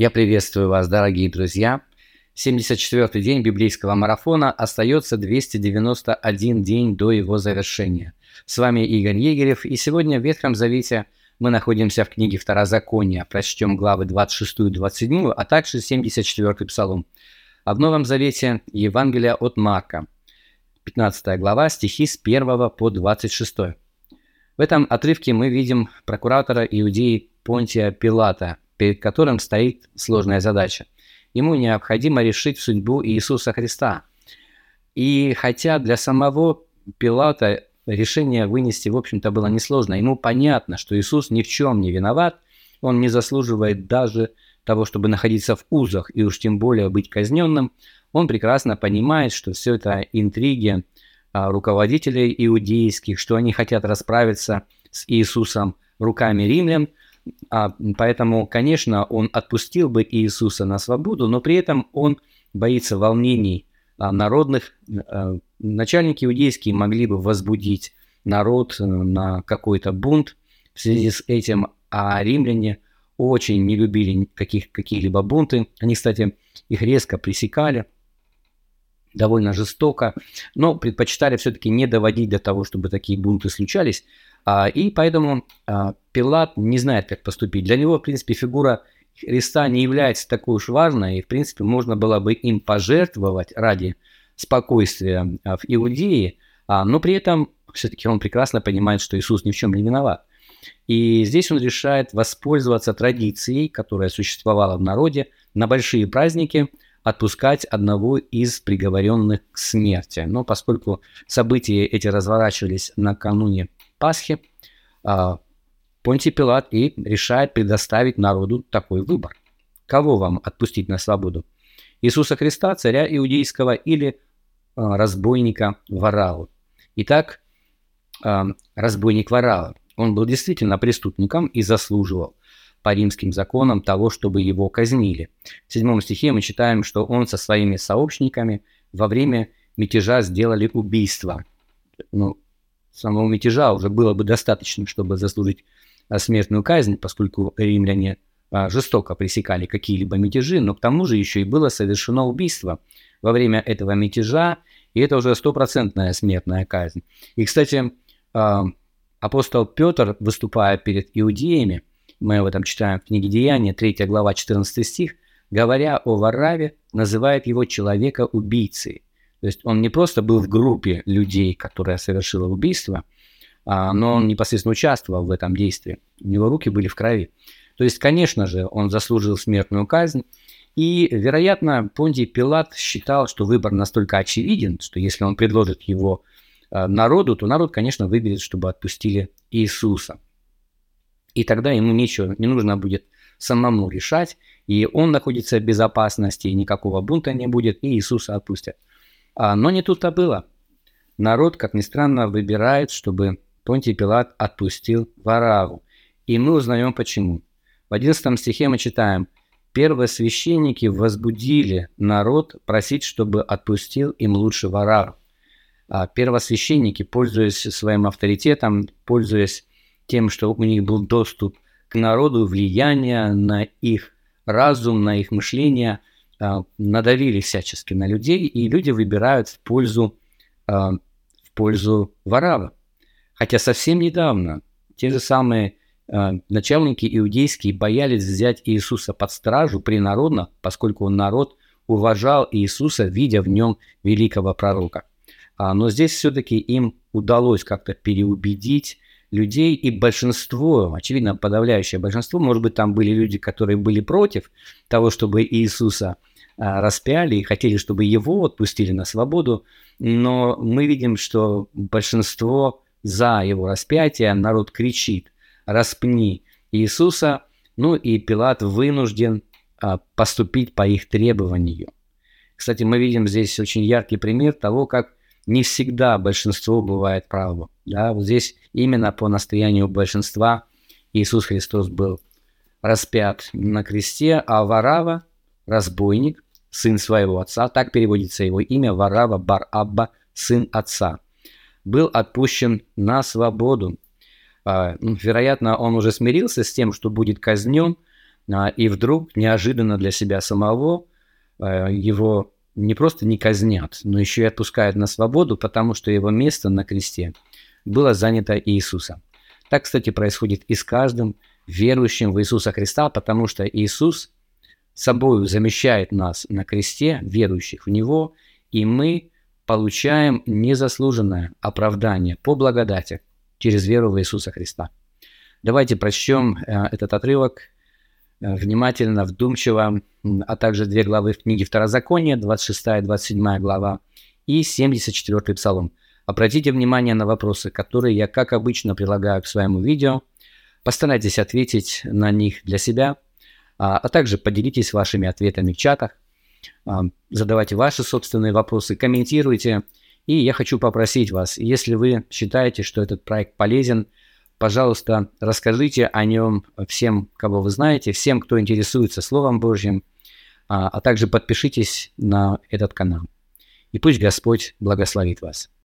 Я приветствую вас, дорогие друзья. 74-й день библейского марафона остается 291 день до его завершения. С вами Игорь Егерев, и сегодня в Ветхом Завете мы находимся в книге Второзакония. Прочтем главы 26 и 27, а также 74-й псалом. А в Новом Завете Евангелие от Марка, 15 глава, стихи с 1 по 26. В этом отрывке мы видим прокуратора Иудеи Понтия Пилата, перед которым стоит сложная задача. Ему необходимо решить судьбу Иисуса Христа. И хотя для самого Пилата решение вынести, в общем-то, было несложно, ему понятно, что Иисус ни в чем не виноват, он не заслуживает даже того, чтобы находиться в узах и уж тем более быть казненным, он прекрасно понимает, что все это интриги а, руководителей иудейских, что они хотят расправиться с Иисусом руками римлян – а, поэтому, конечно, он отпустил бы Иисуса на свободу, но при этом он боится волнений а, народных. А, начальники иудейские могли бы возбудить народ э, на какой-то бунт в связи с этим, а римляне очень не любили каких, какие-либо бунты. Они, кстати, их резко пресекали, довольно жестоко, но предпочитали все-таки не доводить до того, чтобы такие бунты случались, и поэтому а, Пилат не знает, как поступить. Для него, в принципе, фигура Христа не является такой уж важной, и, в принципе, можно было бы им пожертвовать ради спокойствия а, в Иудее, но при этом все-таки он прекрасно понимает, что Иисус ни в чем не виноват. И здесь он решает воспользоваться традицией, которая существовала в народе, на большие праздники отпускать одного из приговоренных к смерти. Но поскольку события эти разворачивались накануне Пасхи, а, Понтий Пилат и решает предоставить народу такой выбор. Кого вам отпустить на свободу? Иисуса Христа, царя иудейского или а, разбойника Варалу? Итак, а, разбойник Варала. Он был действительно преступником и заслуживал по римским законам того, чтобы его казнили. В седьмом стихе мы читаем, что он со своими сообщниками во время мятежа сделали убийство. Ну, самого мятежа уже было бы достаточно, чтобы заслужить а, смертную казнь, поскольку римляне а, жестоко пресекали какие-либо мятежи, но к тому же еще и было совершено убийство во время этого мятежа, и это уже стопроцентная смертная казнь. И, кстати, а, апостол Петр, выступая перед иудеями, мы об этом читаем в книге Деяния, 3 глава, 14 стих, говоря о Вараве, называет его человека-убийцей. То есть он не просто был в группе людей, которая совершила убийство, а, но он непосредственно участвовал в этом действии. У него руки были в крови. То есть, конечно же, он заслужил смертную казнь. И, вероятно, Понтий Пилат считал, что выбор настолько очевиден, что если он предложит его а, народу, то народ, конечно, выберет, чтобы отпустили Иисуса. И тогда ему ничего, не нужно будет самому решать, и он находится в безопасности, и никакого бунта не будет, и Иисуса отпустят. А, но не тут-то было. Народ, как ни странно, выбирает, чтобы Понтий Пилат отпустил Вараву. И мы узнаем почему. В 11 стихе мы читаем «Первосвященники возбудили народ просить, чтобы отпустил им лучше Вараву». А первосвященники, пользуясь своим авторитетом, пользуясь тем, что у них был доступ к народу, влияние на их разум, на их мышление – надавили всячески на людей, и люди выбирают в пользу, а, в пользу Варава. Хотя совсем недавно те же самые а, начальники иудейские боялись взять Иисуса под стражу принародно, поскольку народ уважал Иисуса, видя в нем великого пророка. Но здесь все-таки им удалось как-то переубедить людей, и большинство, очевидно, подавляющее большинство, может быть, там были люди, которые были против того, чтобы Иисуса а, распяли и хотели, чтобы его отпустили на свободу, но мы видим, что большинство за его распятие, народ кричит «распни Иисуса», ну и Пилат вынужден а, поступить по их требованию. Кстати, мы видим здесь очень яркий пример того, как не всегда большинство бывает право. Да? Вот здесь именно по настоянию большинства Иисус Христос был распят на кресте, а Варава, разбойник, сын своего отца, так переводится его имя, Варава Бар-Абба, сын отца, был отпущен на свободу. А, ну, вероятно, он уже смирился с тем, что будет казнен, а, и вдруг неожиданно для себя самого а, его не просто не казнят, но еще и отпускают на свободу, потому что его место на кресте было занято Иисусом. Так, кстати, происходит и с каждым верующим в Иисуса Христа, потому что Иисус собою замещает нас на кресте, верующих в Него, и мы получаем незаслуженное оправдание по благодати через веру в Иисуса Христа. Давайте прочтем э, этот отрывок э, внимательно, вдумчиво, а также две главы в книге Второзакония, 26-27 глава и 74 псалом. Обратите внимание на вопросы, которые я, как обычно, прилагаю к своему видео. Постарайтесь ответить на них для себя, а, а также поделитесь вашими ответами в чатах. А, задавайте ваши собственные вопросы, комментируйте. И я хочу попросить вас, если вы считаете, что этот проект полезен, пожалуйста, расскажите о нем всем, кого вы знаете, всем, кто интересуется Словом Божьим, а, а также подпишитесь на этот канал. И пусть Господь благословит вас.